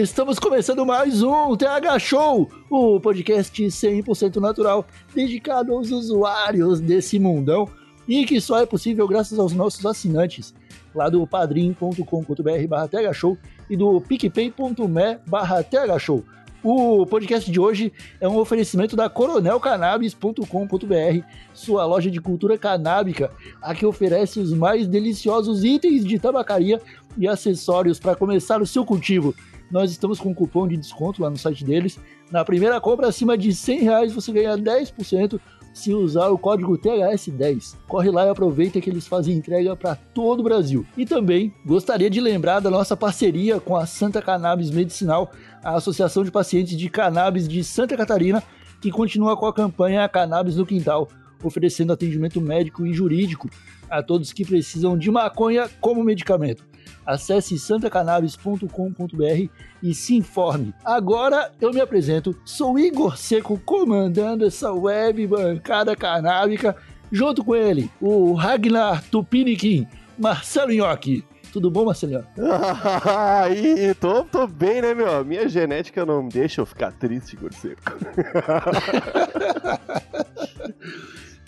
Estamos começando mais um TH Show, o podcast 100% natural dedicado aos usuários desse mundão e que só é possível graças aos nossos assinantes lá do padrim.com.br barra Show e do picpay.me barra Show. O podcast de hoje é um oferecimento da coronelcannabis.com.br, sua loja de cultura canábica, a que oferece os mais deliciosos itens de tabacaria e acessórios para começar o seu cultivo. Nós estamos com um cupom de desconto lá no site deles. Na primeira compra acima de 100 reais você ganha 10% se usar o código THS10. Corre lá e aproveita que eles fazem entrega para todo o Brasil. E também gostaria de lembrar da nossa parceria com a Santa Cannabis Medicinal, a Associação de Pacientes de Cannabis de Santa Catarina, que continua com a campanha Cannabis no Quintal, oferecendo atendimento médico e jurídico a todos que precisam de maconha como medicamento. Acesse santacannabis.com.br e se informe. Agora eu me apresento, sou Igor Seco, comandando essa web bancada canábica, junto com ele, o Ragnar Tupiniquim, Marcelo Nhoque. Tudo bom, Marcelinho? Aí, tô, tô bem, né, meu? Minha genética não deixa eu ficar triste, Igor Seco.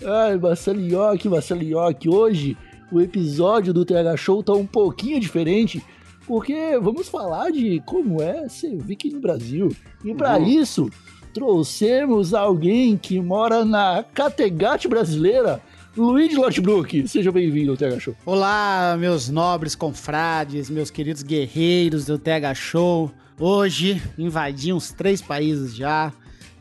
Ai, Marcelinhoque, Marcelinhoque, hoje o episódio do TH Show tá um pouquinho diferente, porque vamos falar de como é ser viking no Brasil. E para Uhum. isso, trouxemos alguém que mora na Categate brasileira, Luiz Lotbrook. Seja bem-vindo ao TH Show. Olá, meus nobres confrades, meus queridos guerreiros do TH Show. Hoje invadi uns três países já,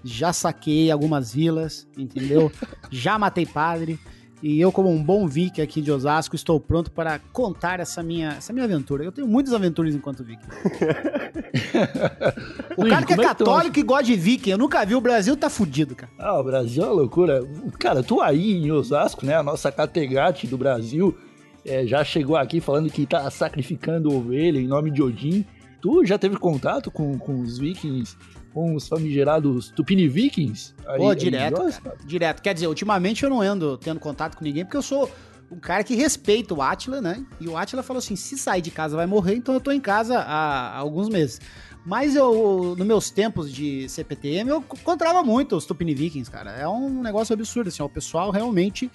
já saquei algumas vilas, entendeu? já matei padre. E eu, como um bom viking aqui de Osasco, estou pronto para contar essa minha, essa minha aventura. Eu tenho muitas aventuras enquanto viking. o cara que é é católico e gosta de viking, eu nunca vi, o Brasil tá fudido, cara. Ah, o Brasil é uma loucura. Cara, tu aí em Osasco, né? A nossa Categate do Brasil é, já chegou aqui falando que tá sacrificando ovelha em nome de Odin. Tu já teve contato com, com os vikings, com os famigerados Tupini Vikings? Aí- Pô, aí direto, Osasco? cara, direto. Quer dizer, ultimamente eu não ando tendo contato com ninguém, porque eu sou um cara que respeita o Atila, né? E o Atila falou assim: se sair de casa vai morrer, então eu tô em casa há, há alguns meses. Mas eu, nos meus tempos de CPTM, eu encontrava muito os Tupini Vikings, cara. É um negócio absurdo, assim, ó, o pessoal realmente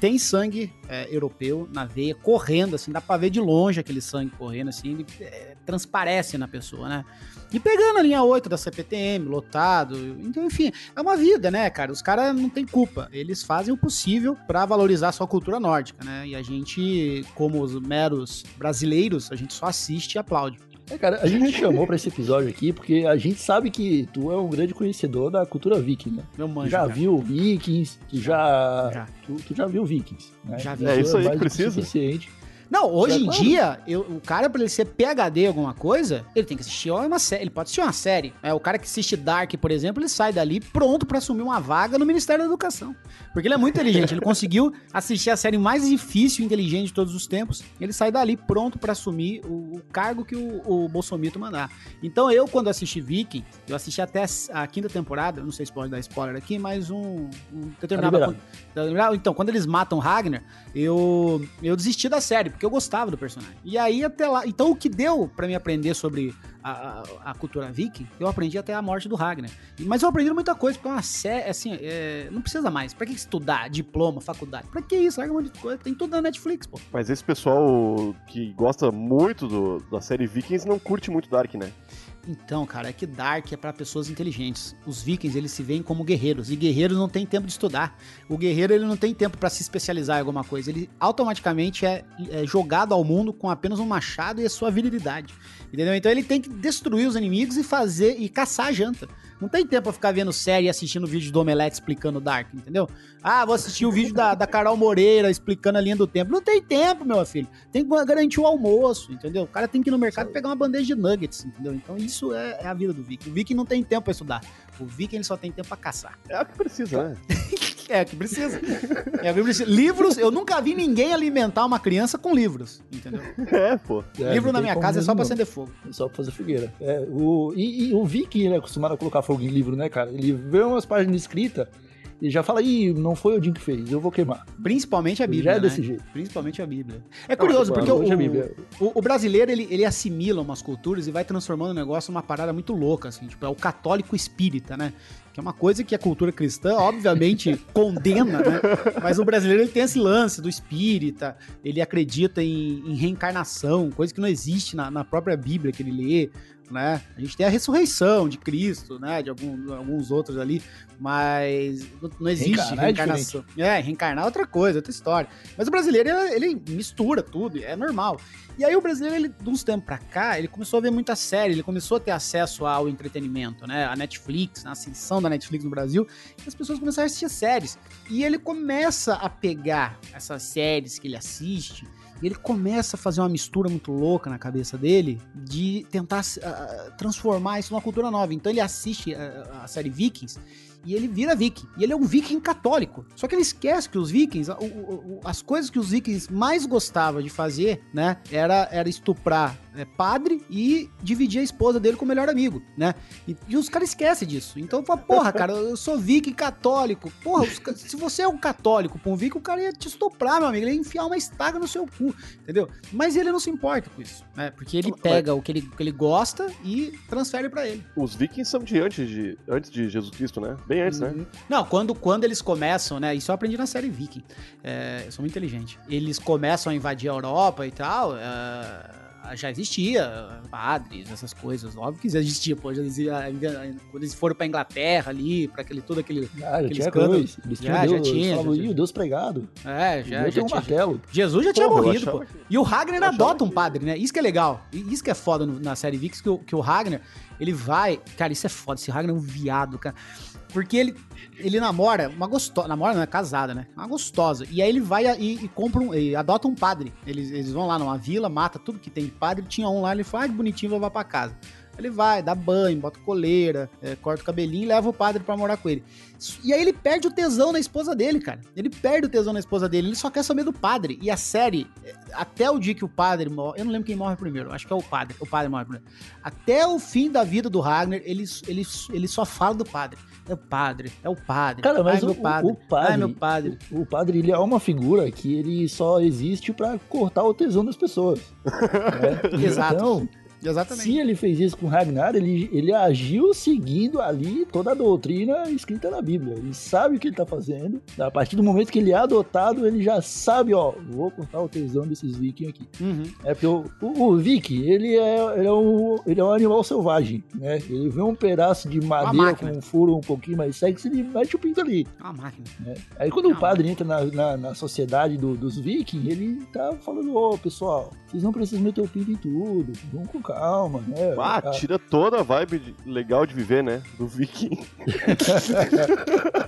tem sangue é, europeu na veia, correndo, assim, dá pra ver de longe aquele sangue correndo, assim, ele é, transparece na pessoa, né? E pegando a linha 8 da CPTM, lotado. Então, enfim, é uma vida, né, cara? Os caras não têm culpa. Eles fazem o possível pra valorizar a sua cultura nórdica, né? E a gente, como os meros brasileiros, a gente só assiste e aplaude. É, cara, a gente te chamou pra esse episódio aqui porque a gente sabe que tu é um grande conhecedor da cultura viking, né? Meu manjo. já cara. viu Vikings, tu já, Já. Tu, tu já viu Vikings, né? Já vi. É isso aí que precisa. suficiente. Não, hoje em dia, eu- o cara, pra ele ser PHD alguma coisa, ele tem que assistir uma série. Ele pode assistir uma série. É, o cara que assiste Dark, por exemplo, ele sai dali pronto pra assumir uma vaga no Ministério da Educação. Porque ele é muito inteligente. Ele conseguiu assistir a série mais difícil e inteligente de todos os tempos. Ele sai dali pronto pra assumir o, o cargo que o, o Bolsonaro mandar. Então eu, quando assisti Viking, eu assisti até a, a quinta temporada, não sei se pode dar spoiler aqui, mas um, um. Tá liberado. Então, quando eles matam Ragnar, eu, eu desisti da série, porque eu gostava do personagem. E aí, até lá. Então, o que deu pra me aprender sobre a, a, a cultura viking, eu aprendi até a morte do Ragnar. Mas eu aprendi muita coisa, porque é uma série, assim, é, não precisa mais. Pra que estudar? Diploma, faculdade? Pra que isso? Larga um monte de coisa. Tem tudo na Netflix, pô. Mas esse pessoal que gosta muito do- da série Vikings não curte muito Dark, né? Então, cara, é que Dark é pra pessoas inteligentes. Os vikings, eles se veem como guerreiros. E guerreiros não tem tempo de estudar. O guerreiro, ele não tem tempo pra se especializar em alguma coisa. Ele automaticamente é, é jogado ao mundo com apenas um machado e a sua virilidade. Entendeu? Então ele tem que destruir os inimigos e fazer e caçar a janta. Não tem tempo pra ficar vendo série e assistindo vídeo do Omelete explicando Dark, entendeu? Ah, vou assistir o vídeo da, da Carol Moreira explicando a linha do tempo. Não tem tempo, meu filho. Tem que garantir o almoço, entendeu? O cara tem que ir no mercado pegar uma bandeja de nuggets, entendeu? Então isso é, é a vida do Viking. O Viking não tem tempo pra estudar. O Viking ele só tem tempo pra caçar. É o que precisa, né? É o que precisa. É o que precisa. Livros, eu nunca vi ninguém alimentar uma criança com livros, entendeu? É, pô. É, Livro na minha casa é só pra acender fogo. É só pra fazer fogueira. É, o, e, e o Viking, ele é acostumado a colocar fogo em livro, né, cara? Ele vê umas páginas escritas e já fala, ih, não foi Odin que fez, eu vou queimar. Principalmente a Bíblia. Já é né? desse jeito. Principalmente a Bíblia. É curioso, porque o, hoje a Bíblia. o- o brasileiro, ele, ele assimila umas culturas e vai transformando o negócio numa parada muito louca, assim. Tipo, é o católico espírita, né? Que é uma coisa que a cultura cristã, obviamente, condena, né? Mas o brasileiro, ele tem esse lance do espírita, ele acredita em, em reencarnação, coisa que não existe na, na própria Bíblia que ele lê, né? A gente tem a ressurreição de Cristo, né? De algum- alguns outros ali, mas não, existe Reencarnar é reencarnação. É, reencarnar é outra coisa, outra história. Mas o brasileiro, ele, ele mistura tudo, é normal. E aí o brasileiro, ele, de uns tempos pra cá, ele começou a ver muita série, ele começou a ter acesso ao entretenimento, né? A Netflix, a ascensão da Netflix no Brasil, e as pessoas começaram a assistir séries. E ele começa a pegar essas séries que ele assiste, ele começa a fazer uma mistura muito louca na cabeça dele de tentar ah, transformar isso numa cultura nova. Então ele assiste ah, a série Vikings e ele vira viking. E ele é um viking católico. Só que ele esquece que os vikings, o- o- as coisas que os vikings mais gostavam de fazer, né, era, era estuprar é, padre e dividir a esposa dele com o melhor amigo, né? E, e os caras esquecem disso. Então fala, porra, cara, eu sou viking católico. Porra, os se você é um católico pra um viking, o cara ia te estuprar, meu amigo. Ele ia enfiar uma estaca no seu cu, entendeu? Mas ele não se importa com isso, né? Porque ele pega o que ele, o que ele gosta e transfere pra ele. Os vikings são de antes de, antes de Jesus Cristo, né? Bem antes, né? Uhum. Não, quando, quando eles começam, né? Isso eu aprendi na série Viking. É, eu sou muito inteligente. Eles começam a invadir a Europa e tal. é, já existia padres, essas coisas. Óbvio que já existia, pô. Já existia, quando eles foram pra Inglaterra ali, pra aquele, todo aquele. Ah, já tinha escândalo. dois. Eles Já, tinham já Deus, tinha, falavam, já "Ih, o Deus pregado. É, já, Já, um tinha. martelo. Jesus já tinha Porra, morrido, pô. que- E o Ragnar adota um que- padre, né? Isso que é legal. Isso que é foda no- na série Vix, que o, que o Ragnar, ele vai. Cara, isso é foda. Esse Ragnar é um viado, cara. Porque ele, ele namora uma gostosa. Namora, não é casada, né? Uma gostosa. E aí ele vai e, e compra um. E adota um padre. Eles, eles vão lá numa vila, mata tudo que tem de padre. Tinha um lá, ele fala, ah, bonitinho, vou levar pra casa. Ele vai, dá banho, bota coleira, é, corta o cabelinho e leva o padre pra morar com ele. E aí ele perde o tesão na esposa dele, cara. Ele perde o tesão na esposa dele, ele só quer saber do padre. E a série, é, até o dia que o padre morre, eu não lembro quem morre primeiro, acho que é o padre, o padre morre primeiro. Até o fim da vida do Ragnar, ele, ele, ele só fala do padre. É o padre, é o padre. Cara, mas Ai, o, padre. o padre, Ai, meu padre. O, o padre, ele é uma figura que ele só existe pra cortar o tesão das pessoas. né? Exato. Então, Exatamente. se ele fez isso com Ragnar, ele, ele agiu seguindo ali toda a doutrina escrita na Bíblia. Ele sabe o que ele tá fazendo. A partir do momento que ele é adotado, ele já sabe, ó, vou cortar o tesão desses vikings aqui. Uhum. É porque o, o, o Viking, ele é, ele, é um, ele é um animal selvagem, né? Ele vê um pedaço de madeira com máquina. um furo um pouquinho mais sexy, ele mete o pinto ali. Uma máquina. Aí quando Não, o padre entra na, na, na sociedade do- dos vikings, ele tá falando, ô pessoal, vocês não precisam meter o pinto em tudo, vamos com calma, né? Ah, Ah, tira toda a vibe de- legal de viver, né? Do viking.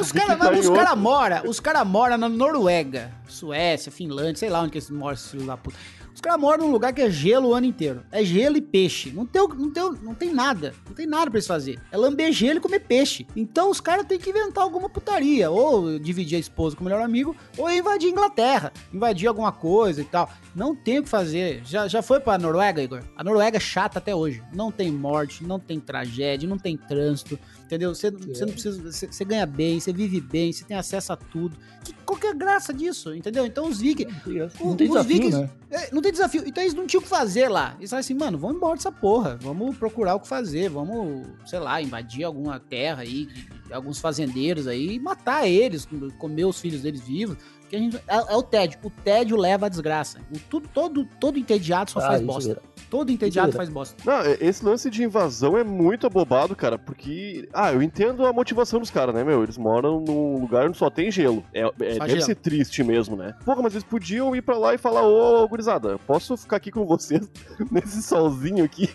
Os caras tá os outro. cara moram os cara mora na Noruega, Suécia, Finlândia, sei lá onde que eles moram, filhos da puta. Os caras moram num lugar que é gelo o ano inteiro. É gelo e peixe. Não tem, não tem, não tem nada. Não tem nada pra eles fazer. É lamber gelo e comer peixe. Então os caras têm que inventar alguma putaria. Ou dividir a esposa com o melhor amigo, ou invadir a Inglaterra. Invadir alguma coisa e tal. Não tem o que fazer. Já, já foi pra Noruega, Igor? A Noruega é chata até hoje. Não tem morte, não tem tragédia, não tem trânsito. Entendeu? Você, você não precisa. Você, você ganha bem, você vive bem, você tem acesso a tudo. Que, qual que é a graça disso? Entendeu? Então os vikings. Não tem os desafio, vikings- né? é, não tem desafio. Então eles não tinham o que fazer lá. Eles falaram assim, mano, vamos embora dessa porra. Vamos procurar o que fazer. Vamos, sei lá, invadir alguma terra aí alguns fazendeiros aí matar eles, comer os filhos deles vivos. Que a gente, é, é o tédio. O tédio leva à desgraça. O, tudo, todo, todo entediado só Ah, faz bosta. mesmo. Todo entediado faz bosta. Não, esse lance de invasão é muito abobado, cara, porque. Ah, eu entendo a motivação dos caras, né, meu? Eles moram num lugar onde só tem gelo. É, é- Só deve gelo. ser triste mesmo, né? Porra, mas eles podiam ir pra lá e falar: Ô, gurizada, posso ficar aqui com vocês nesse solzinho aqui?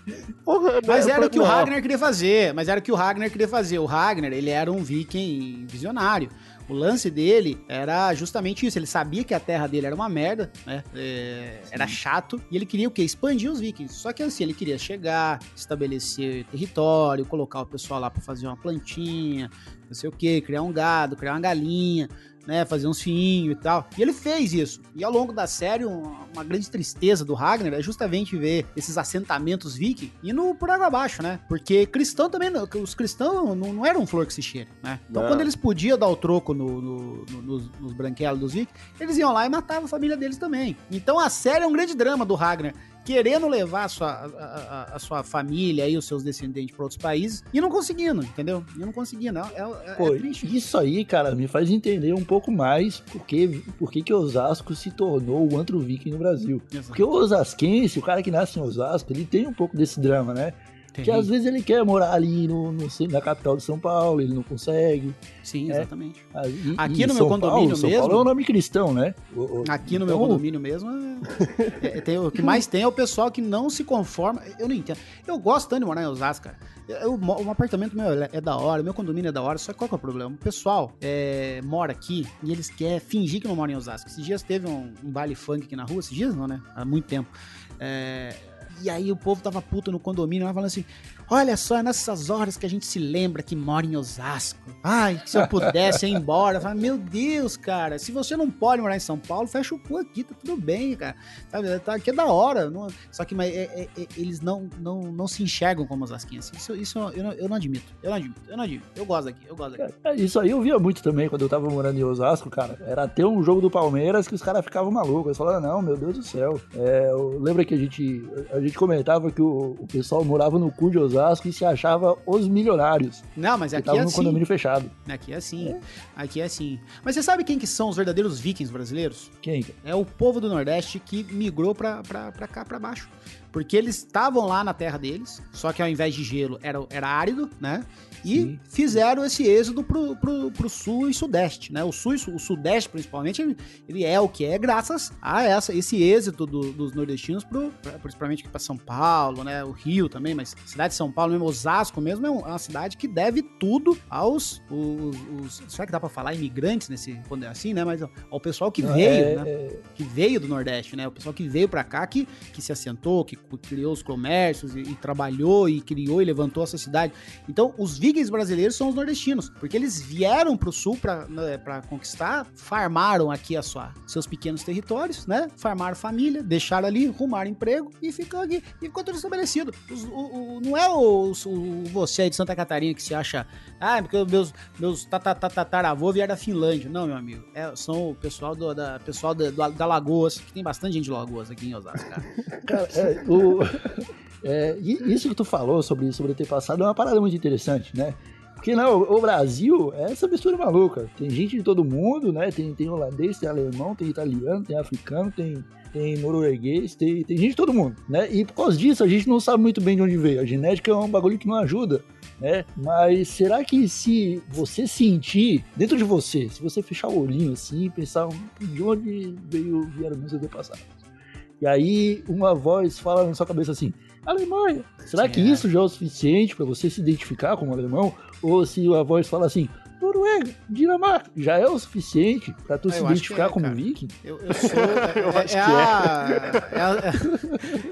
Porra, né? Mas era o que o não. Ragnar queria fazer. Mas era o que o Ragnar queria fazer. O Ragnar, ele era um viking visionário. O lance dele era justamente isso. Ele sabia que a terra dele era uma merda, né? É, era chato. E ele queria o quê? Expandir os vikings. Só que assim, ele queria chegar, estabelecer território, colocar o pessoal lá pra fazer uma plantinha, não sei o quê, criar um gado, criar uma galinha, né? Fazer uns fiinhos e tal. E ele fez isso. E ao longo da série, uma, uma grande tristeza do Ragnar é justamente ver esses assentamentos viking indo por água abaixo, né? Porque cristão também, os cristãos não, não eram flor que se cheire, né? Então Não. quando eles podiam dar o troco no, no- no- nos, nos branquelos dos vikings, eles iam lá e matavam a família deles também. Então a série é um grande drama do Ragnar. Querendo levar a sua, a, a- a sua família e os seus descendentes para outros países e não conseguindo, entendeu? E não conseguindo. É, é, é Pô, triste. isso aí, cara, me faz entender um pouco mais por que, por que, Osasco se tornou o antro viking no Brasil. Porque o osasquense, o cara que nasce em Osasco, ele tem um pouco desse drama, né? Porque às vezes ele quer morar ali no, no na capital de São Paulo, ele não consegue. Sim, É. exatamente. E- Aqui no meu São condomínio Paulo, São mesmo- Paulo é um nome cristão, né? O- o- Aqui no meu então, condomínio mesmo, é- é- tem- o que mais tem é o pessoal que não se conforma. Eu não entendo. Eu gosto tanto de morar em Osasco, cara. Eu, um apartamento meu é da hora, meu condomínio é da hora, só que qual que é o problema? O pessoal é, mora aqui e eles querem fingir que não moram em Osasco. Esses dias teve um, um baile funk aqui na rua, esses dias não, né? Há muito tempo. É, e aí o povo tava puto no condomínio, lá falando assim: Olha só, é nessas horas que a gente se lembra que mora em Osasco. Ai, se eu pudesse ir embora. Meu Deus, cara, se você não pode morar em São Paulo, fecha o cu aqui, tá tudo bem, cara. Sabe, tá, aqui é da hora. não- só que mas, é- é- é- eles não, não, não se enxergam como osasquenses. Isso, isso eu, não, eu não admito. Eu não admito. Eu não admito. Eu gosto daqui, eu gosto daqui. É, Isso aí eu via muito também quando eu tava morando em Osasco, cara. Era ter um jogo do Palmeiras que os caras ficavam malucos. Eles falavam, não, meu Deus do céu. É, lembra que a gente, a gente comentava que o, o pessoal morava no cu de Osasco e se achava os milionários. Não, mas aqui é no assim. condomínio fechado. Aqui é assim. Aqui é assim. Mas você sabe quem que são os verdadeiros vikings brasileiros? Quem? É o povo do Nordeste que migrou pra, pra, pra cá, pra baixo. Porque eles estavam lá na terra deles, só que ao invés de gelo era, era árido, né? E Sim. fizeram esse êxodo pro, pro, pro sul e sudeste, né? O sul e o sudeste, principalmente, ele, ele é o que é graças a essa, esse êxito do- dos nordestinos, pro, principalmente pra São Paulo, né? O Rio também, mas a cidade de São Paulo mesmo, Osasco mesmo, é é uma cidade que deve tudo aos... Os, os- será que dá pra falar imigrantes nesse, quando é assim, né? Mas ao, ao pessoal que veio, É, né? é, que veio do Nordeste, né? O pessoal que veio pra cá, que, que se assentou, que criou os comércios e, e trabalhou e criou e levantou essa cidade. Então, os vikings brasileiros são os nordestinos, porque eles vieram pro sul pra, né, conquistar, farmaram aqui a sua, seus pequenos territórios, né? Farmaram família, deixaram ali, arrumaram emprego e ficou aqui. E ficou tudo estabelecido. Os- o- o- não é o, o- você aí de Santa Catarina que se acha, ah, porque os meus, meus tataravô vieram da Finlândia. Não, meu amigo. É, são o pessoal, do, da, pessoal da, da Lagoas, que tem bastante gente de Lagoas aqui em Osasco, cara. Cara, é, o- é, isso que tu falou sobre, sobre ter passado é uma parada muito interessante, né? Porque não, o Brasil é essa mistura maluca. Tem gente de todo mundo, né? Tem, tem holandês, tem alemão, tem italiano, tem africano, tem, tem norueguês, tem, tem gente de todo mundo, né? E por causa disso a gente não sabe muito bem de onde veio. A genética é um bagulho que não ajuda, né? Mas será que se você sentir dentro de você, se você fechar o olhinho assim e pensar "Hum, de onde veio, vieram meus antepassados? E aí uma voz fala na sua cabeça assim, Alemanha. Será que É. isso já é o suficiente para você se identificar como alemão? Ou se a voz fala assim, Noruega, Dinamarca, já é o suficiente para tu Ah, se identificar é, como cara. viking? Eu, eu sou. É, Eu é- acho é que a, é, a,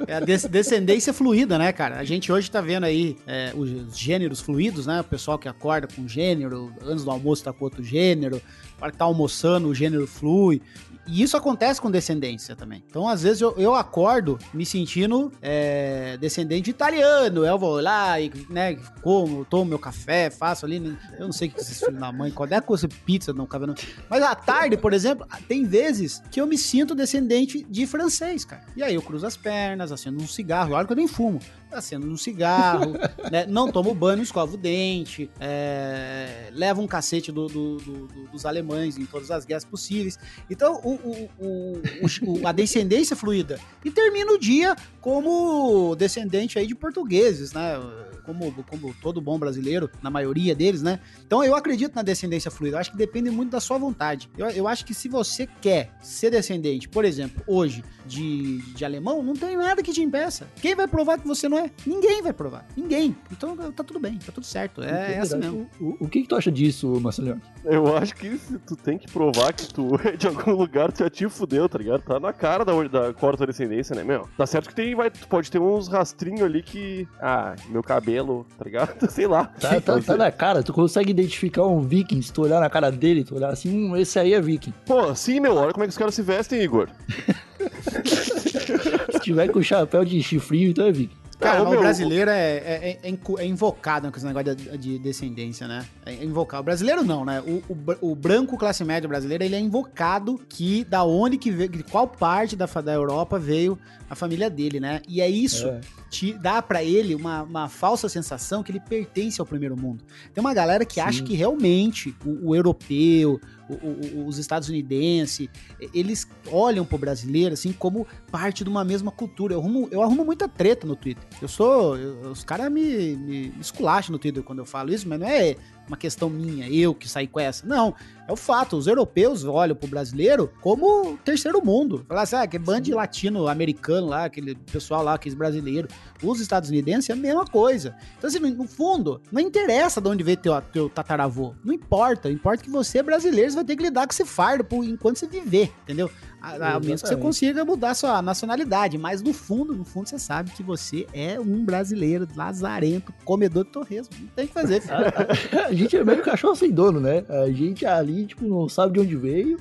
é a des- descendência fluida, né, cara? A gente hoje tá vendo aí é, os gêneros fluidos, né? O pessoal que acorda com um gênero, antes do almoço tá com outro gênero, para que tá almoçando, o gênero flui. E isso acontece com descendência também. Então, às vezes, eu, eu acordo me sentindo é, descendente de italiano. Eu vou lá e, né, como, tomo meu café, faço ali. né? Eu não sei o que esses filhos da mãe, quando é que você pizza no cabelo. Mas à tarde, por exemplo, tem vezes que eu me sinto descendente de francês, cara. E aí eu cruzo as pernas, acendo um cigarro, olha que eu nem fumo. Acendo um cigarro, né? não tomo banho, escovo o dente, é... levo um cacete do- do- do- dos alemães em todas as guerras possíveis. Então, o, o- o- o- a descendência fluida. E termina o dia como descendente aí de portugueses, né? Como, como todo bom brasileiro, na maioria deles, né? Então eu acredito na descendência fluida. Eu acho que depende muito da sua vontade. Eu, eu acho que se você quer ser descendente, por exemplo, hoje, de, de alemão, não tem nada que te impeça. Quem vai provar que você não é? Ninguém vai provar. Ninguém. Então tá tudo bem, tá tudo certo. É, é assim mesmo. O, o que, que tu acha disso, Marcelo? Eu acho que se tu tem que provar que tu é de algum lugar, tu já te fudeu, tá ligado? Tá na cara da, da qual a tua descendência, né, meu? Tá certo que tem, vai, pode ter uns rastrinhos ali que. Ah, meu cabelo, tá ligado? Sei lá. Tá, tá, tá na cara, tu consegue identificar um viking, se tu olhar na cara dele, tu olhar assim, hum, esse aí é viking. Pô, sim, meu, olha como é que os caras se vestem, Igor. Se tiver com chapéu de chifrinho, então é viking. Cara, Não, o meu, brasileiro é, é, é é invocado com esse negócio de, de descendência, né? É invocado. O brasileiro não, né? O, o, o branco classe média brasileiro, ele é invocado que da onde que veio, de qual parte da, da Europa veio a família dele, né? E é isso É. te dá pra ele uma, uma falsa sensação que ele pertence ao primeiro mundo. Tem uma galera que Sim. acha que realmente o, o europeu, o- o- o- os estadunidenses, eles olham pro brasileiro assim como parte de uma mesma cultura. Eu arrumo, eu arrumo muita treta no Twitter. Eu sou. eu- os caras me, me esculacham no Twitter quando eu falo isso, mas não é uma questão minha, eu que saí com essa. Não. É o fato. Os europeus olham pro brasileiro como terceiro mundo. Falar assim, ah, que de latino-americano lá, aquele pessoal lá, aqueles brasileiros. Os estadunidenses é a mesma coisa. Então, assim, no fundo, não interessa de onde veio teu, teu tataravô. Não importa. Importa que você é brasileiro, você vai ter que lidar com esse fardo por, enquanto você viver, entendeu? A, a menos que você consiga mudar sua nacionalidade. Mas no fundo, no fundo, você sabe que você é um brasileiro lazarento, comedor de torresmo. Não tem o que fazer, filho. A gente é meio cachorro sem dono, né? A gente ali, tipo, não sabe de onde veio,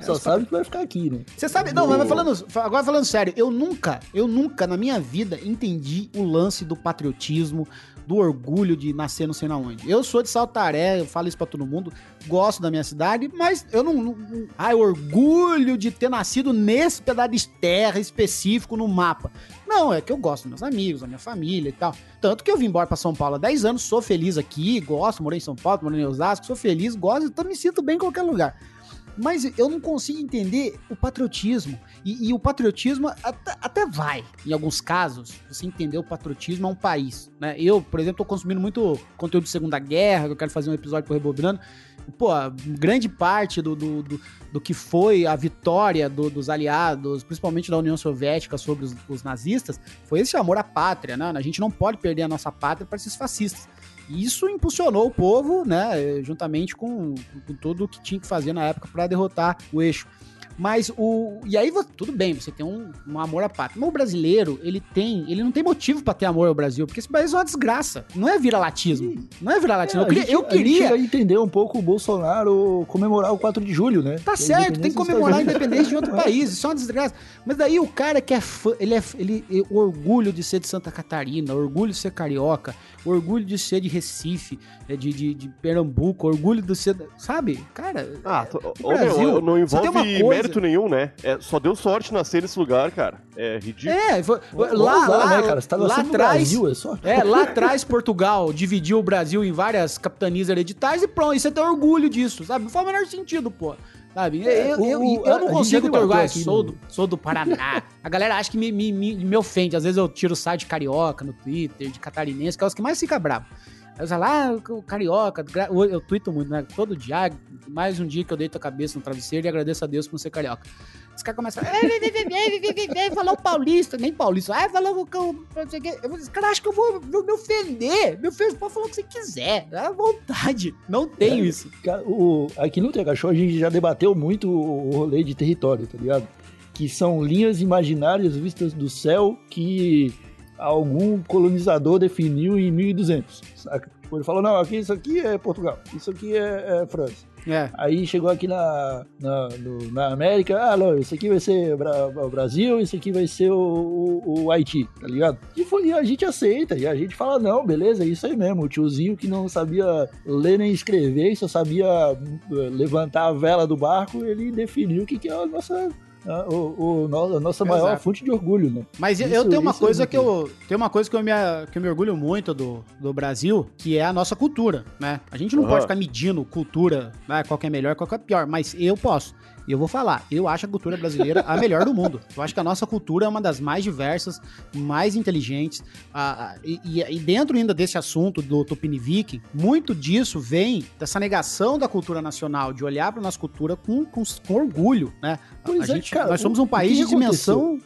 só os sabe que vai ficar aqui, né? Você sabe, não, mas falando, agora falando sério, eu nunca, eu nunca na minha vida entendi o lance do patriotismo, do orgulho de nascer não sei na onde. Eu sou de Saltaré, eu falo isso pra todo mundo, gosto da minha cidade, mas eu não, não, ai, orgulho de ter nascido nesse pedaço de terra específico no mapa. Não, é que eu gosto dos meus amigos, da minha família e tal. Tanto que eu vim embora pra São Paulo há 10 anos, sou feliz aqui, gosto, morei em São Paulo, morei em Osasco, sou feliz, gosto, então me sinto bem em qualquer lugar. Mas eu não consigo entender o patriotismo. E, e o patriotismo até, até vai. Em alguns casos, você entender o patriotismo a um país. Né? Eu, por exemplo, tô consumindo muito conteúdo de Segunda Guerra, eu quero fazer um episódio pro Rebobinando. Pô, grande parte do, do, do, do que foi a vitória do- dos aliados, principalmente da União Soviética sobre os, os nazistas, foi esse amor à pátria, né? A gente não pode perder a nossa pátria para esses fascistas. Isso impulsionou o povo, né, juntamente com, com tudo o que tinha que fazer na época para derrotar o eixo. Mas o. E aí, tudo bem, você tem um, um amor à pátria. Mas o brasileiro, ele tem. Ele não tem motivo para ter amor ao Brasil, porque esse país é uma desgraça. Não é vira-latismo. Não é vira-latismo. É, eu queria. a gente, eu queria entender um pouco o Bolsonaro comemorar o 4 de julho, né? Tá certo, tem que comemorar a independência de outro país, isso é uma desgraça. Mas daí o cara que é fã, ele é ele, o orgulho de ser de Santa Catarina, o orgulho de ser carioca, o orgulho de ser de Recife, é, de, de, de Pernambuco, o orgulho de ser, sabe? Cara, Ah, é, o ô, Brasil, meu, não você tem uma envolve coisa- mérito nenhum, né? É, só deu sorte nascer nesse lugar, cara. É ridículo. é, foi- lá, usar, lá, né, cara? Você tá lá atrás, Brasil, é só. É, lá atrás Portugal dividiu o Brasil em várias capitanias hereditárias e pronto, e você tem orgulho disso, sabe? Não faz o menor sentido, pô. Sabe? Eu, eu, eu, o- eu a- a não consigo torgar, aqui sou do, sou do Paraná. A galera acha que me, me, me, me ofende. Às vezes eu tiro o site de carioca no Twitter, de catarinense, que é os que mais fica bravo. Aí eu falo, ah, o carioca, eu, tuito muito, né? Todo dia, ah, mais um dia que eu deito a cabeça no travesseiro e agradeço a Deus por ser carioca. Os caras começam a falar, "É, "Ei, vem, vem, vem, vem, vem, vem", falou paulista, nem paulista. Ah, falou que eu. o Os caras acham que eu vou, me ofender. Me ofender, pode falar o que você quiser. À vontade. Não tenho É. isso. O, aqui no Show a gente já debateu muito o rolê de território, tá ligado? Que são linhas imaginárias vistas do céu que algum colonizador definiu em 1200, saca? Tipo, ele falou, não, aqui isso aqui é Portugal, isso aqui é, é França. É. Aí chegou aqui na, na, no- na América, ah, não, isso aqui vai ser o Brasil, isso aqui vai ser o, o- o Haiti, tá ligado? E, foi, e a gente aceita, e a gente fala, não, beleza, é isso aí mesmo. O tiozinho que não sabia ler nem escrever, só sabia eh, levantar a vela do barco, ele definiu o que, que é a nossa, a, o, o- no- a nossa maior Exato. fonte de orgulho, né? Mas eu- Isso- eu tenho uma é coisa muito que eu tem uma coisa que eu me, que eu me orgulho muito do, do Brasil, que é a nossa cultura, né? A gente não Aham. pode ficar medindo cultura, né? qual que é melhor, qual que é pior, mas eu posso. E eu vou falar, eu acho a cultura brasileira a melhor do mundo. Eu acho que a nossa cultura é uma das mais diversas, mais inteligentes. Ah, e, e- dentro ainda desse assunto do Tupini Viking, muito disso vem dessa negação da cultura nacional, de olhar para nossa cultura com, com, com orgulho, né? Pois A é, gente- cara, nós somos um país de dimensão.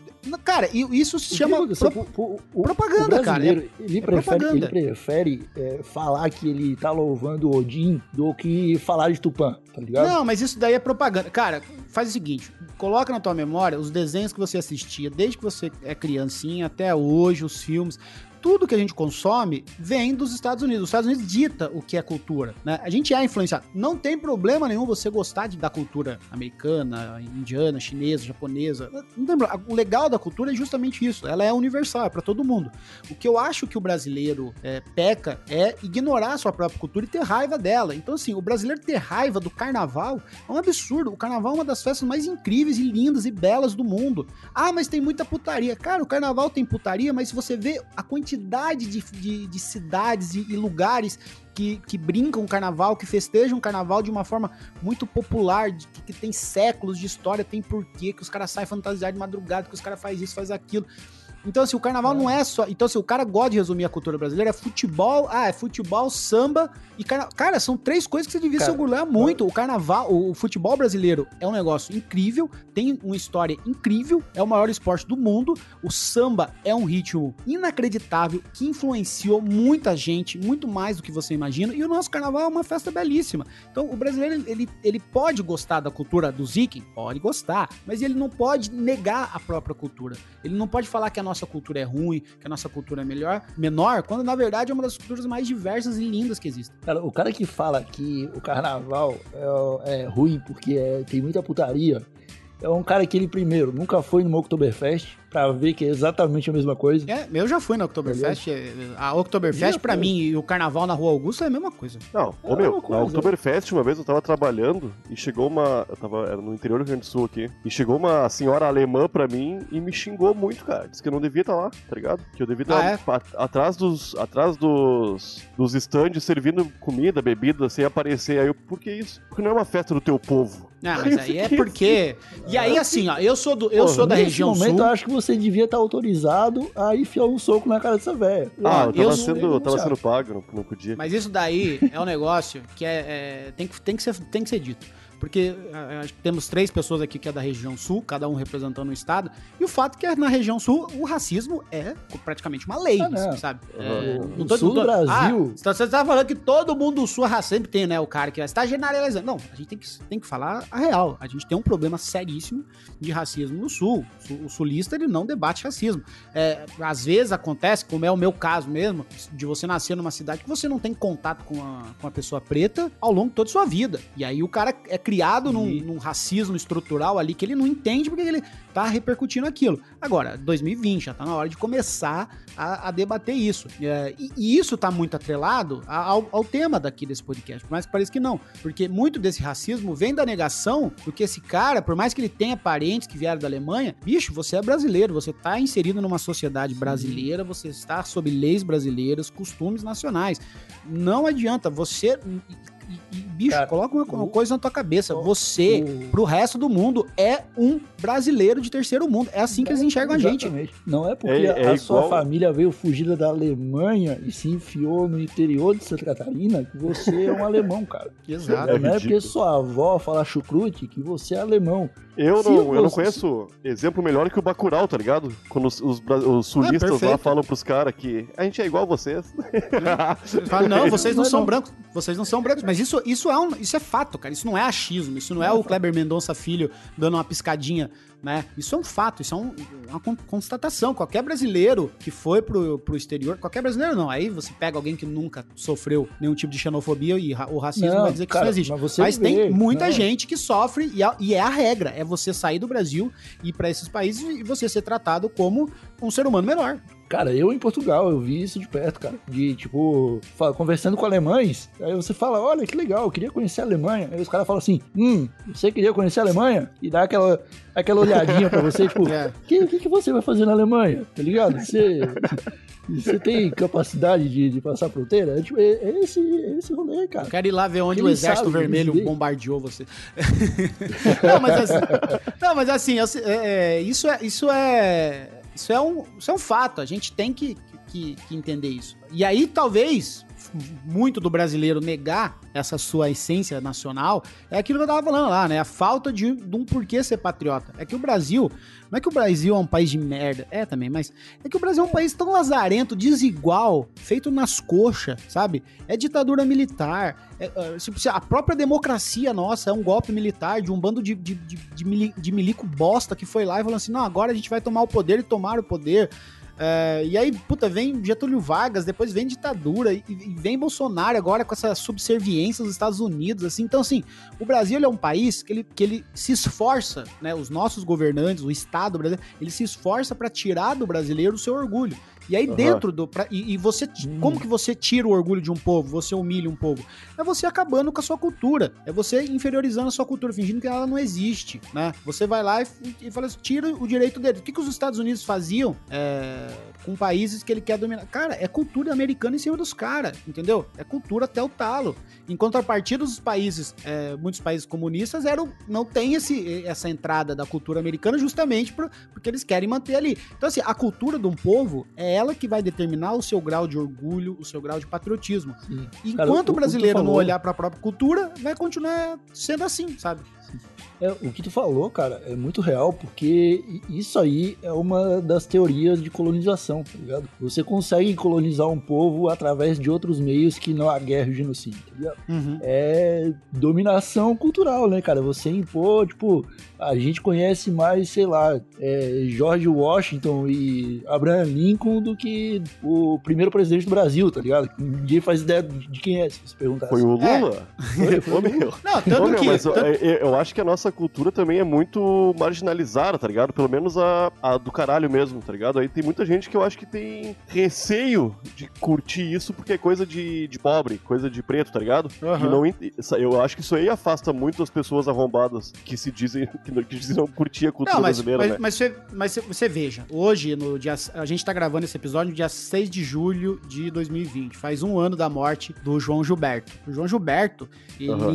Cara, isso se chama. pro- O- propaganda, o cara, ele, é prefere, propaganda. ele prefere é, falar que ele tá louvando Odin do que falar de Tupã, tá ligado? Não, mas isso daí é propaganda. Cara, faz o seguinte: coloca na tua memória os desenhos que você assistia desde que você é criancinha até hoje, os filmes. Tudo que a gente consome vem dos Estados Unidos. Os Estados Unidos dita o que é cultura, né? A gente é influenciado. Não tem problema nenhum você gostar de, da cultura americana, indiana, chinesa, japonesa. Não tem problema. O legal da cultura é justamente isso. Ela é universal, é pra todo mundo. O que eu acho que o brasileiro é, peca é ignorar a sua própria cultura e ter raiva dela. Então, assim, o brasileiro ter raiva do carnaval é um absurdo. O carnaval é uma das festas mais incríveis e lindas e belas do mundo. Ah, mas tem muita putaria. Cara, o carnaval tem putaria, mas se você vê a quantidade de, de, de cidades e, e lugares que, que brincam carnaval, que festejam carnaval de uma forma muito popular, de- que, que tem séculos de história, tem porquê, que os caras saem fantasiados de madrugada, que os caras fazem isso, faz aquilo. Então, assim, o carnaval não é só. Então, assim, o cara gosta de resumir a cultura brasileira, é futebol, ah, é futebol, samba e carnaval. Cara, são três coisas que você devia Cara, se orgulhar muito. O carnaval, o, o futebol brasileiro é um negócio incrível, tem uma história incrível, é o maior esporte do mundo. O samba é um ritmo inacreditável que influenciou muita gente, muito mais do que você imagina. E o nosso carnaval é uma festa belíssima. Então, o brasileiro, ele, ele pode gostar da cultura do Ziken? Pode gostar, mas ele não pode negar a própria cultura. Ele não pode falar que a nossa cultura é ruim, que a nossa cultura é melhor, menor, quando na verdade é uma das culturas mais diversas e lindas que existem. Cara, o cara que fala que o carnaval é, é ruim porque é- tem muita putaria é um cara que ele, primeiro, nunca foi numa Oktoberfest pra ver que é exatamente a mesma coisa. É, eu já fui na Oktoberfest. é, A Oktoberfest, foi. mim, e o carnaval na Rua Augusta é a mesma coisa. Não, ô É meu, uma na coisa. Oktoberfest uma vez eu tava trabalhando e chegou uma. Eu tava era no interior do Rio Grande do Sul aqui. E chegou uma senhora alemã pra mim e me xingou muito, cara. Disse que eu não devia estar lá, tá ligado? Que eu devia estar Ah, é? atrás dos. atrás dos. dos stands servindo comida, bebida, sem aparecer. Aí eu, por que isso? Porque não é uma festa do teu povo. Ah, mas aí é porque. E aí, assim, ó, eu sou, do, eu Porra, sou da Nesse região momento, sul. eu acho que você devia estar autorizado a enfiar um soco na cara dessa velha. Ah, eu tava, eu sendo, eu tava sendo pago, não, não podia. Mas isso daí é um negócio que é, é- tem, que, tem, que ser, tem que ser dito. Porque ah, acho que temos três pessoas aqui que é da região sul, cada um representando um estado. E o fato é que na região sul o racismo é praticamente uma lei, Ah, sabe? Uhum. É, O- não o tô- sul do Brasil- Ah, você tá falando que todo mundo do sul é sempre tem, né? O cara que estar generalizando. Não, a gente tem que, tem que falar a real. A gente tem um problema seríssimo de racismo no sul. O sulista ele não debate racismo. É, às vezes acontece, como é o meu caso mesmo, de você nascer numa cidade que você não tem contato com a, com a pessoa preta ao longo de toda a sua vida. E aí o cara é criado num, num racismo estrutural ali que ele não entende porque ele tá repercutindo aquilo. Agora, 2020, já tá na hora de começar a, a debater isso. É, e, e isso tá muito atrelado ao, ao tema daqui desse podcast, por mais que pareça que não. Porque muito desse racismo vem da negação do que esse cara, por mais que ele tenha parentes que vieram da Alemanha, bicho, você é brasileiro, você tá inserido numa sociedade brasileira, você está sob leis brasileiras, costumes nacionais. Não adianta, você. E, e, bicho, Cara, coloca uma, uma coisa na tua cabeça. Você, o- pro resto do mundo, é um brasileiro de terceiro mundo. É assim que eles enxergam a gente. Exatamente. Não é porque É- é a sua igual- família veio fugida da Alemanha e se enfiou no interior de Santa Catarina que você é um alemão, cara. Exato. É não é ridículo. porque sua avó fala chucrute que você é alemão. Eu não, eu não conheço exemplo melhor que o Bacurau, tá ligado? Quando os, os, os sulistas lá falam pros caras que a gente é igual a vocês. Fala, não, vocês não Não, são não. brancos. Vocês não são brancos. Mas isso, isso isso é, um, isso é fato, cara. Isso não é achismo. Isso não é o Kleber Mendonça Filho dando uma piscadinha, né? Isso é um fato, isso é um- uma con- constatação. Qualquer brasileiro que foi pro, pro exterior, qualquer brasileiro não. Aí você pega alguém que nunca sofreu nenhum tipo de xenofobia e ra- o racismo Não, vai dizer que cara, isso não existe. mas Mas vê, tem muita não. gente que sofre e, a- e é a regra. É você sair do Brasil, ir pra esses países e você ser tratado como um ser humano menor. Cara, eu em Portugal, eu vi isso de perto, cara. De, tipo, conversando com alemães, aí você fala, olha, que legal, eu queria conhecer a Alemanha. Aí os caras falam assim, hum, você queria conhecer a Alemanha? E dá aquela, aquela olhadinha pra você, tipo, o É. que, que, que você vai fazer na Alemanha? Tá ligado? Você, você tem capacidade de, de passar fronteira? É, tipo, é, é esse, é esse rolê, cara. Eu quero ir lá ver onde Ele o Exército sabe, Vermelho bombardeou você. não, mas assim, não, mas assim é, é, isso, é, isso, é, isso, é um, isso é um fato. A gente tem que, que, que entender isso. E aí, talvez, muito do brasileiro negar essa sua essência nacional é aquilo que eu tava falando lá, né? A falta de, de um porquê ser patriota. É que o Brasil, não é que o Brasil é um país de merda, é também, mas é que o Brasil é um país tão lazarento, desigual, feito nas coxas, sabe? É ditadura militar. é, é, a própria democracia nossa é um golpe militar de um bando de, de, de, de milico bosta que foi lá e falou assim: não, agora a gente vai tomar o poder e tomar o poder. É, e aí, puta, vem Getúlio Vargas, depois vem ditadura, e, e vem Bolsonaro agora com essa subserviência dos Estados Unidos, assim. Então, assim, o Brasil é um país que ele, que ele se esforça, né? Os nossos governantes, o Estado brasileiro, ele se esforça para tirar do brasileiro o seu orgulho. E aí, Aham. dentro do. pra- e, e você. Como que você tira o orgulho de um povo? Você humilha um povo? É você acabando com a sua cultura. É você inferiorizando a sua cultura, fingindo que ela não existe, né? Você vai lá e, e fala assim, tira o direito dele. O que, que os Estados Unidos faziam é, com países que ele quer dominar? Cara, é cultura americana em cima dos caras, entendeu? É cultura até o talo. Em contrapartida, os países, é, muitos países comunistas eram, não tem esse, essa entrada da cultura americana justamente por- porque eles querem manter ali. Então, assim, a cultura de um povo é ela que vai determinar o seu grau de orgulho, o seu grau de patriotismo. Sim. Enquanto Cara, o- o o brasileiro tu não olhar para a própria cultura, vai continuar sendo assim, sabe? É, o que tu falou, cara, é muito real, porque isso aí é uma das teorias de colonização, tá ligado? Você consegue colonizar um povo através de outros meios que não a guerra e o genocídio, tá ligado? É dominação cultural, né, cara? Você impor, tipo, a gente conhece mais, sei lá, é, George Washington e Abraham Lincoln do que o primeiro presidente do Brasil, tá ligado? Ninguém faz ideia de quem é, se você perguntar Foi assim. o Lula? Foi, foi Ô, o Lula. meu. Não, Ô, tanto meu, que. tanto- eu- eu acho que a nossa cultura também é muito marginalizada, tá ligado? Pelo menos a, a do caralho mesmo, tá ligado? Aí tem muita gente que eu acho que tem receio de curtir isso porque é coisa de, de pobre, coisa de preto, tá ligado? E não, eu acho que isso aí afasta muito as pessoas arrombadas que se dizem que não, que dizem não curtir a cultura Não, mas, brasileira, mas, né? mas, você, mas você- veja, hoje, no dia, a gente tá gravando esse episódio no dia 6 de julho de 2020. Faz um ano da morte do João Gilberto. O João Gilberto, ele, Aham.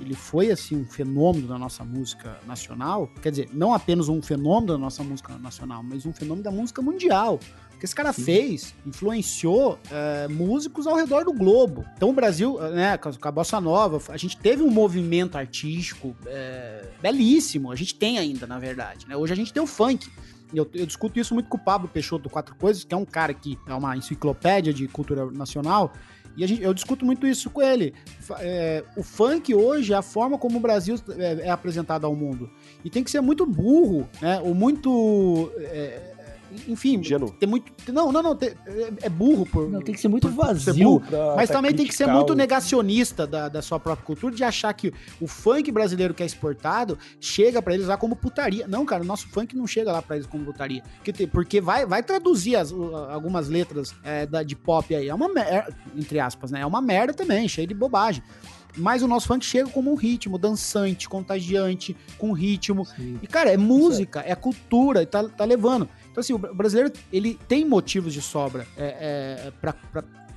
ele foi, assim, um fenômeno da nossa música nacional. Quer dizer, não apenas um fenômeno da nossa música nacional, mas um fenômeno da música mundial. O que esse cara fez, influenciou é, músicos ao redor do globo. Então o Brasil, né, com a- Bossa Nova, a gente teve um movimento artístico é, belíssimo. A gente tem ainda, na verdade. né? Hoje a gente tem o funk. Eu, eu discuto isso muito com o Pablo Peixoto do Quatro Coisas, que é um cara que é uma enciclopédia de cultura nacional. E gente, eu discuto muito isso com ele. É, o funk hoje é a forma como o Brasil é, é apresentado ao mundo. E tem que ser muito burro, né? Ou muito. é, enfim, tem muito. Não, não, não. tem- é, é burro por. Não, tem que ser muito por ser vazio. burro. Mas pra também tem que ser muito o- negacionista da, da sua própria cultura, de achar que o funk brasileiro que é exportado chega pra eles lá como putaria. Não, cara, o nosso funk não chega lá pra eles como putaria. Porque, tem- porque vai, vai traduzir as- algumas letras é, da- de pop aí. É uma merda, entre aspas, né? É uma merda também, cheio de bobagem. Mas o nosso funk chega como um ritmo dançante, contagiante, com ritmo. Sim. E, cara, é música, é cultura, e tá, tá levando. Então, assim, o bra- brasileiro, ele tem motivos de sobra é, é, pra,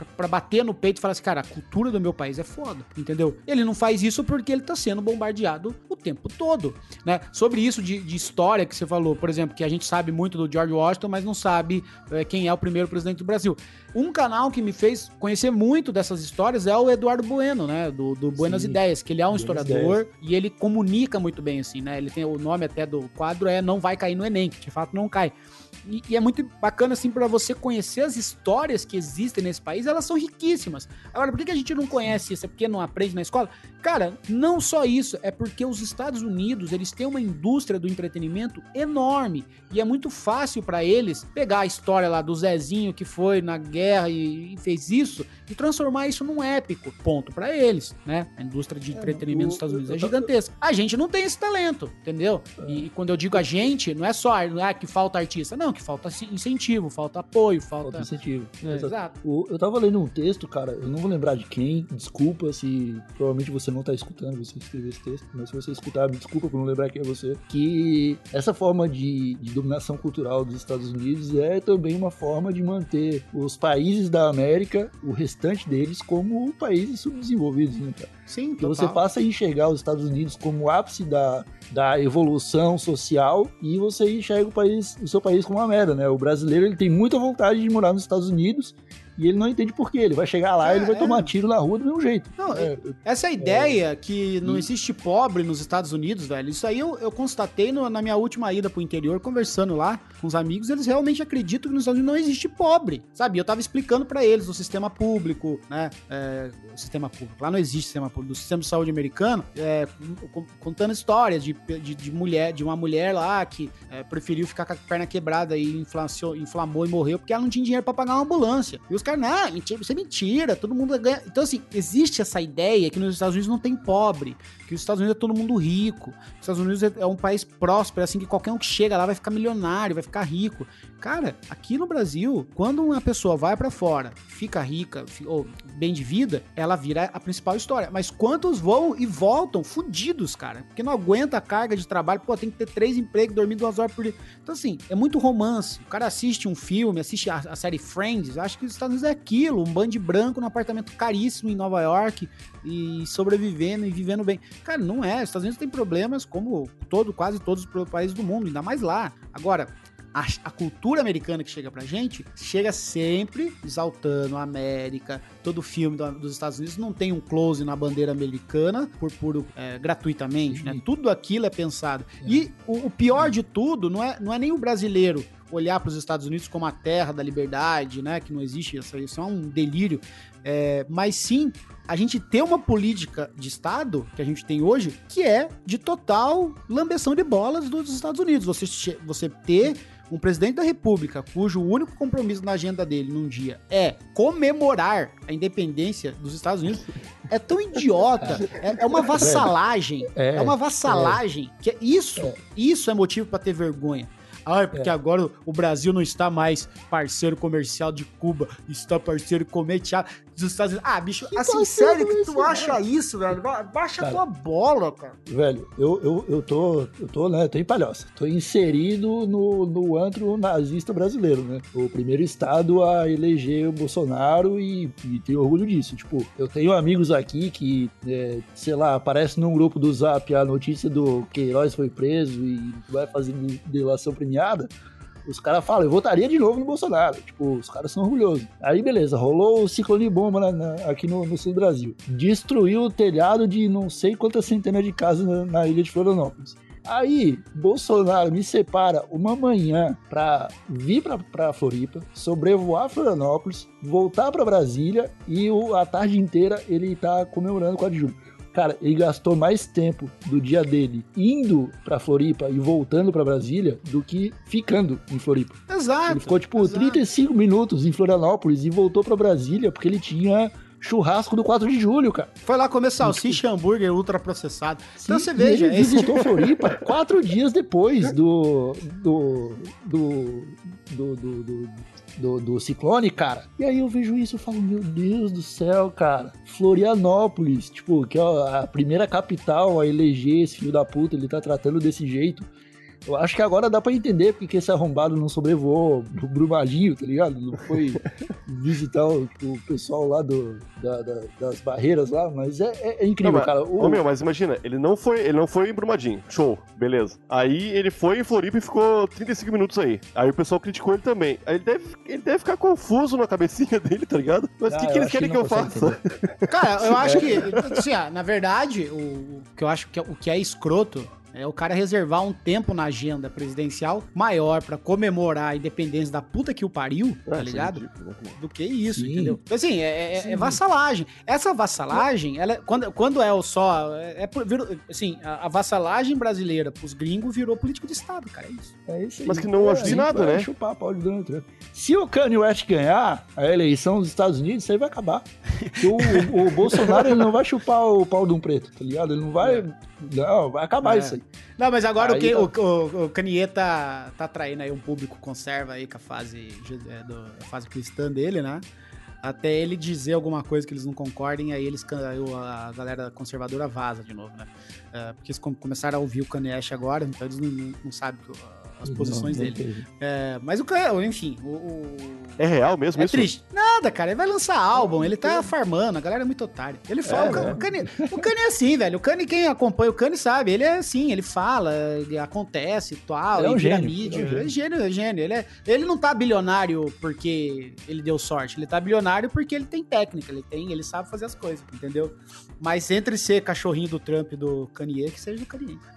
pra bater no peito e falar assim, cara, a cultura do meu país é foda, entendeu? Ele não faz isso porque ele tá sendo bombardeado o tempo todo, né? Sobre isso de, de história que você falou, por exemplo, que a gente sabe muito do George Washington, mas não sabe é, quem é o primeiro presidente do Brasil. Um canal que me fez conhecer muito dessas histórias é o Eduardo Bueno, né? Do, do Buenas Sim, Ideias, que ele é um historiador e ele comunica muito bem, assim, né? Ele tem o nome até do quadro é Não Vai Cair no Enem, que de fato não cai. E, e é muito bacana, assim, para você conhecer as histórias que existem nesse país, elas são riquíssimas. Agora, por que que a gente não conhece isso? É porque não aprende na escola? Cara, não só isso, é porque os Estados Unidos, eles têm uma indústria do entretenimento enorme. E é muito fácil para eles pegar a história lá do Zezinho que foi na guerra e, e fez isso e transformar isso num épico. Ponto para eles, né? A indústria de entretenimento dos Estados Unidos é gigantesca. A gente não tem esse talento, entendeu? E, e quando eu digo a gente, não é só é que falta artista, não, que falta incentivo, falta apoio, falta. Falta incentivo. É, Exato. exato. O- Eu tava lendo um texto, cara, eu não vou lembrar de quem, desculpa se provavelmente você não tá escutando, você escreveu esse texto, mas se você escutar, me desculpa por não lembrar quem é você, que essa forma de, de dominação cultural dos Estados Unidos é também uma forma de manter os países da América, o restante deles, como países subdesenvolvidos, né, cara? Sim, Porque você passa a enxergar os Estados Unidos como o ápice da, da evolução social e você enxerga o, país, o seu país como uma merda, né? O brasileiro ele tem muita vontade de morar nos Estados Unidos e ele não entende por quê. Ele vai chegar lá e É, ele vai é. tomar tiro na rua do mesmo jeito. Não, É, Essa é a ideia que não existe pobre nos Estados Unidos, velho. Isso aí eu, eu constatei no- na minha última ida pro interior, conversando lá com os amigos, eles realmente acreditam que nos Estados Unidos não existe pobre, sabe? Eu tava explicando pra eles o sistema público, né? É, o sistema público. Lá não existe sistema público. Do sistema de saúde americano, é, contando histórias de, de, de mulher, de uma mulher lá que é, preferiu ficar com a perna quebrada e inflamou e morreu porque ela não tinha dinheiro pra pagar uma ambulância. E os caras, não, mentira, isso é mentira, todo mundo ganha. Então, assim, existe essa ideia que nos Estados Unidos não tem pobre, que os Estados Unidos é todo mundo rico. Os Estados Unidos é, é um país próspero, assim, que qualquer um que chega lá vai ficar milionário, vai ficar rico. Cara, aqui no Brasil, quando uma pessoa vai pra fora, fica rica, ou bem de vida, ela vira a principal história. Mas quantos vão e voltam fudidos, cara? Porque não aguenta a carga de trabalho, pô, tem que ter três empregos, dormir duas horas por dia. Então, assim, é muito romance. O cara assiste um filme, assiste a, a série Friends, acha que os Estados Unidos é aquilo, um bando de branco num apartamento caríssimo em Nova York e sobrevivendo e vivendo bem. Cara, não é. Os Estados Unidos tem problemas como todo, quase todos os países do mundo, ainda mais lá. Agora, a, a cultura americana que chega pra gente chega sempre exaltando a América. Todo filme do- dos Estados Unidos não tem um close na bandeira americana por puro é, gratuitamente, né? Tudo aquilo é pensado. E o, o pior de tudo não é, não é nem o brasileiro olhar para os Estados Unidos como a terra da liberdade, né? Que não existe, isso, isso é um delírio. É, mas sim a gente ter uma política de Estado que a gente tem hoje que é de total lambeção de bolas dos Estados Unidos. Você, você ter um presidente da República cujo único compromisso na agenda dele num dia é comemorar a independência dos Estados Unidos é tão idiota, é, é uma vassalagem, é, É, uma vassalagem que é isso, isso é motivo para ter vergonha. Ah, é porque agora o- Brasil não está mais parceiro comercial de Cuba, está parceiro comercial dos Estados Unidos. Ah, bicho, assim, parceiro sério que tu acha isso, velho? Ba- Baixa Cara. tua bola, cara. Velho, eu, eu, eu tô, eu tô, né, tô em palhoça. Tô inserido no, no antro nazista brasileiro, né? O primeiro estado a eleger o Bolsonaro e, e tenho orgulho disso. Tipo, eu tenho amigos aqui que, é, sei lá, aparece num grupo do Zap a notícia do Queiroz foi preso e vai fazer de- delação premiada. Os caras falam, eu votaria de novo no Bolsonaro. Tipo, os caras são orgulhosos. Aí, beleza, rolou o ciclone de bomba aqui no, no sul do Brasil. Destruiu o telhado de não sei quantas centenas de casas na, na ilha de Florianópolis. Aí, Bolsonaro me separa uma manhã pra vir pra, pra Floripa, sobrevoar Florianópolis, voltar pra Brasília e o- a tarde inteira ele tá comemorando o 4 de julho. Cara, ele gastou mais tempo do dia dele indo pra Floripa e voltando pra Brasília do que ficando em Floripa. Exato. Ele ficou, tipo, exato. 35 minutos em Florianópolis e voltou pra Brasília porque ele tinha churrasco do 4 de julho, cara. Foi lá comer salsicha e hambúrguer ultraprocessado. Então Sim, você e veja, ele esse- visitou Floripa quatro dias depois do do do, do, do, do, do- do ciclone, cara. E aí eu vejo isso e falo, meu Deus do céu, cara. Florianópolis, tipo, que é a primeira capital a eleger esse filho da puta, ele tá tratando desse jeito. Eu acho que agora dá pra entender porque que esse arrombado não sobrevoou o Brumadinho, tá ligado? Não foi visitar o, o pessoal lá do, da- da- das barreiras lá, mas é, é- é incrível, Não, mas- cara. O- Ô, meu, mas imagina, ele não foi, ele não foi em Brumadinho. Show, beleza. Aí ele foi em Floripa e ficou 35 minutos aí. Aí o pessoal criticou ele também. Aí ele deve, ele deve ficar confuso na cabecinha dele, tá ligado? Mas o Ah, que, que eles que querem que, não eu faça? Cara, eu acho que, assim, ó, na verdade, o, o que eu acho que é, o que é escroto é o cara reservar um tempo na agenda presidencial maior pra comemorar a independência da puta que o pariu, tá Ah, é ligado? né? do que isso, Sim. entendeu? Então, Assim, é, é- é vassalagem. Essa vassalagem, ela, é- quando, quando é o só. É, é por- virou- assim, a, a vassalagem brasileira pros gringos virou político de Estado, cara. É isso. É isso aí. Mas que não ajuda em nada, né? Chupar pau de Donald Trump. Se o Kanye West ganhar a eleição dos Estados Unidos, isso aí vai acabar. Porque o, o- o Bolsonaro ele não vai chupar o pau de um preto, tá ligado? Ele não vai. Não, vai acabar É. isso aí. Não, mas agora o, Aí que, tá. o, o, o Kanye tá, tá atraindo aí um público conserva aí com a fase, é, do, a fase cristã dele, né? Até ele dizer alguma coisa que eles não concordem, aí eles a galera conservadora vaza de novo, né? É, porque eles com- começaram a ouvir o Kanye agora, então eles não, não, sabem que as posições Não, não dele. É, mas o Kanye, enfim, o- o, É real mesmo É isso? triste. Nada, cara. Ele vai lançar álbum, ele tá farmando, a galera é muito otária. Ele fala, É, o, Kanye, o Kanye é assim, velho. O Kanye, quem acompanha o Kanye sabe, ele é assim, ele fala, ele acontece e tal, Ele é um vira gênio, mídia. é um Ele é gênio, é gênio. Ele, é, ele não tá bilionário porque ele deu sorte, ele tá bilionário porque ele tem técnica, ele tem, ele sabe fazer as coisas, entendeu? Mas entre ser cachorrinho do Trump e do Kanye, que seja do Kanye.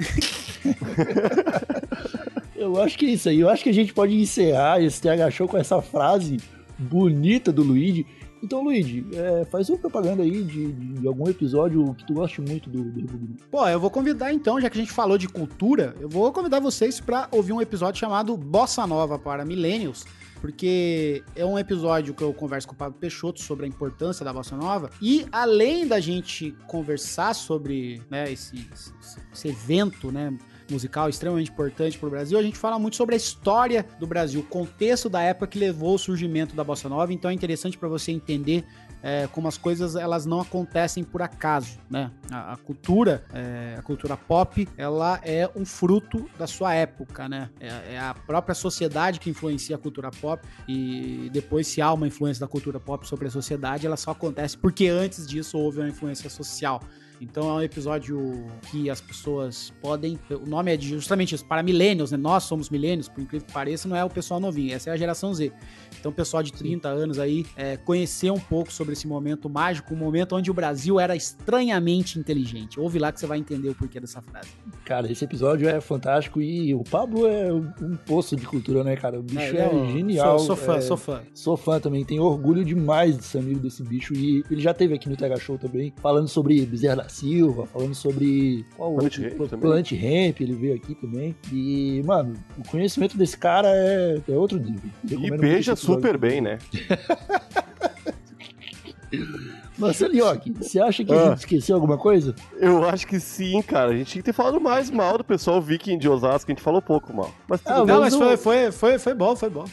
Eu acho que é isso aí. Eu acho que a gente pode encerrar esse TH Show com essa frase bonita do Luigi. Então, Luigi, é, faz uma propaganda aí de, de algum episódio que tu goste muito do, do. Pô, eu vou convidar então, já que a gente falou de cultura, eu vou convidar vocês pra ouvir um episódio chamado Bossa Nova para Millennials, porque é um episódio que eu converso com o Pablo Peixoto sobre a importância da bossa nova e além da gente conversar sobre né, esse- esse evento, né, musical extremamente importante para o Brasil, a gente fala muito sobre a história do Brasil, o contexto da época que levou ao surgimento da bossa nova. Então é interessante para você entender é, como as coisas elas não acontecem por acaso, né? A, a cultura, é, a cultura pop, ela é um fruto da sua época, né? É, é a própria sociedade que influencia a cultura pop e depois se há uma influência da cultura pop sobre a sociedade, ela só acontece porque antes disso houve uma influência social. Então é um episódio que as pessoas podem. O nome é justamente isso, para millennials, né? Nós somos millennials, por incrível que pareça, não é o pessoal novinho, essa é a geração Z. Então, o pessoal de 30 anos aí, é, conhecer um pouco sobre esse momento mágico, um momento onde o Brasil era estranhamente inteligente. Ouve lá que você vai entender o porquê dessa frase. Cara, esse episódio é fantástico e o Pablo é um poço de cultura, né, cara? O bicho é, um- genial. Sou, sou fã, é, sou fã. Sou fã também, tenho orgulho demais de ser amigo desse bicho. E ele já teve aqui no TH Show também, falando sobre Bezerra da Silva, falando sobre. Qual Planet outro? Planet Hemp, ele veio aqui também. E, mano, o conhecimento desse cara é, é outro nível. E beija episódio. Super bem, né? Marcelo Iocchi, você acha que a Ah. gente esqueceu alguma coisa? Eu acho que sim, cara. A gente tinha que ter falado mais mal do pessoal viking de Osasco, a gente falou pouco mal. Mas Ah. Não, mas foi, foi, foi, foi bom, foi bom.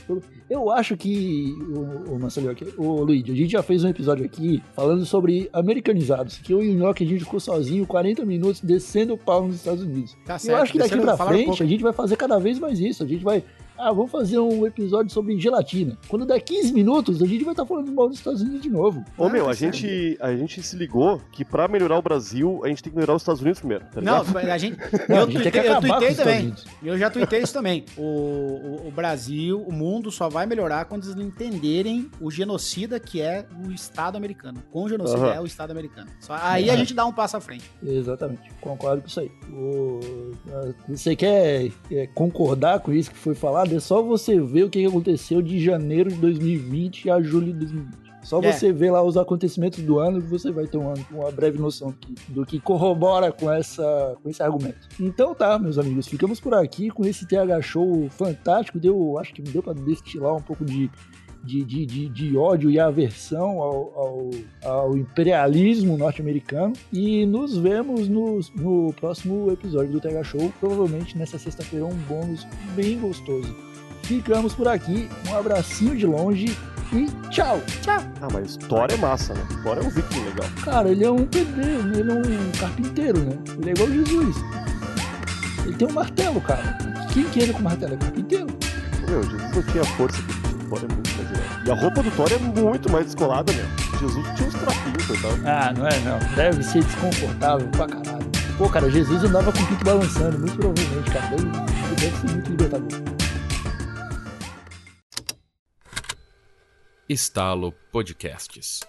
Eu acho que, o, o Marcelo Iocchi, o Luigi, a gente já fez um episódio aqui falando sobre americanizados, que eu e o Nhoque a gente ficou sozinho 40 minutos descendo o pau nos Estados Unidos. Tá eu certo. acho que daqui pra frente pouco. a gente vai fazer cada vez mais isso. A gente vai. Ah, vamos fazer um episódio sobre gelatina. Quando der 15 minutos, a gente vai estar falando mal dos Estados Unidos de novo. Ô, Ah, meu, tá a gente, a gente se ligou que pra melhorar o Brasil, a gente tem que melhorar os Estados Unidos primeiro, tá Não, a gente. Não, eu a gente tuitei, eu tuitei também. Eu já tuitei isso também. O, o, o Brasil, o mundo só vai melhorar quando eles entenderem o genocida que é o Estado americano. Com o genocida Aham. é o Estado americano. Só, aí a É. gente dá um passo à frente. Exatamente, concordo com isso aí. O- ah, Você quer é, concordar com isso que foi falado? É só você ver o que aconteceu de janeiro de 2020 a julho de 2020. Só É. você ver lá os acontecimentos do ano que você vai ter uma, uma breve noção do que, do que corrobora com, essa, com esse argumento. Então tá, meus amigos, ficamos por aqui com esse TH Show fantástico. Deu, acho que deu para destilar um pouco de, de, de, de, de ódio e aversão ao, ao, ao imperialismo norte-americano. E nos vemos no, no próximo episódio do TH Show, provavelmente nessa sexta-feira, um bônus bem gostoso. Ficamos por aqui, um abracinho de longe e tchau! Ah, mas Thor é massa, né? Thor é um viking legal. Cara, ele é um pedreiro, ele é um carpinteiro, né? Ele é igual Jesus. Ele tem um martelo, cara. Quem que anda com martelo? É carpinteiro. Meu, Jesus não tinha força que Thor é muito. E a roupa do Thor é muito mais descolada, meu. Jesus tinha uns trapinhos, coitado. Ah, não é não. Deve ser desconfortável pra caralho. Pô, cara, Jesus andava com o pinto balançando, muito provavelmente, cara. Deve, deve ser muito libertador. Estalo Podcasts.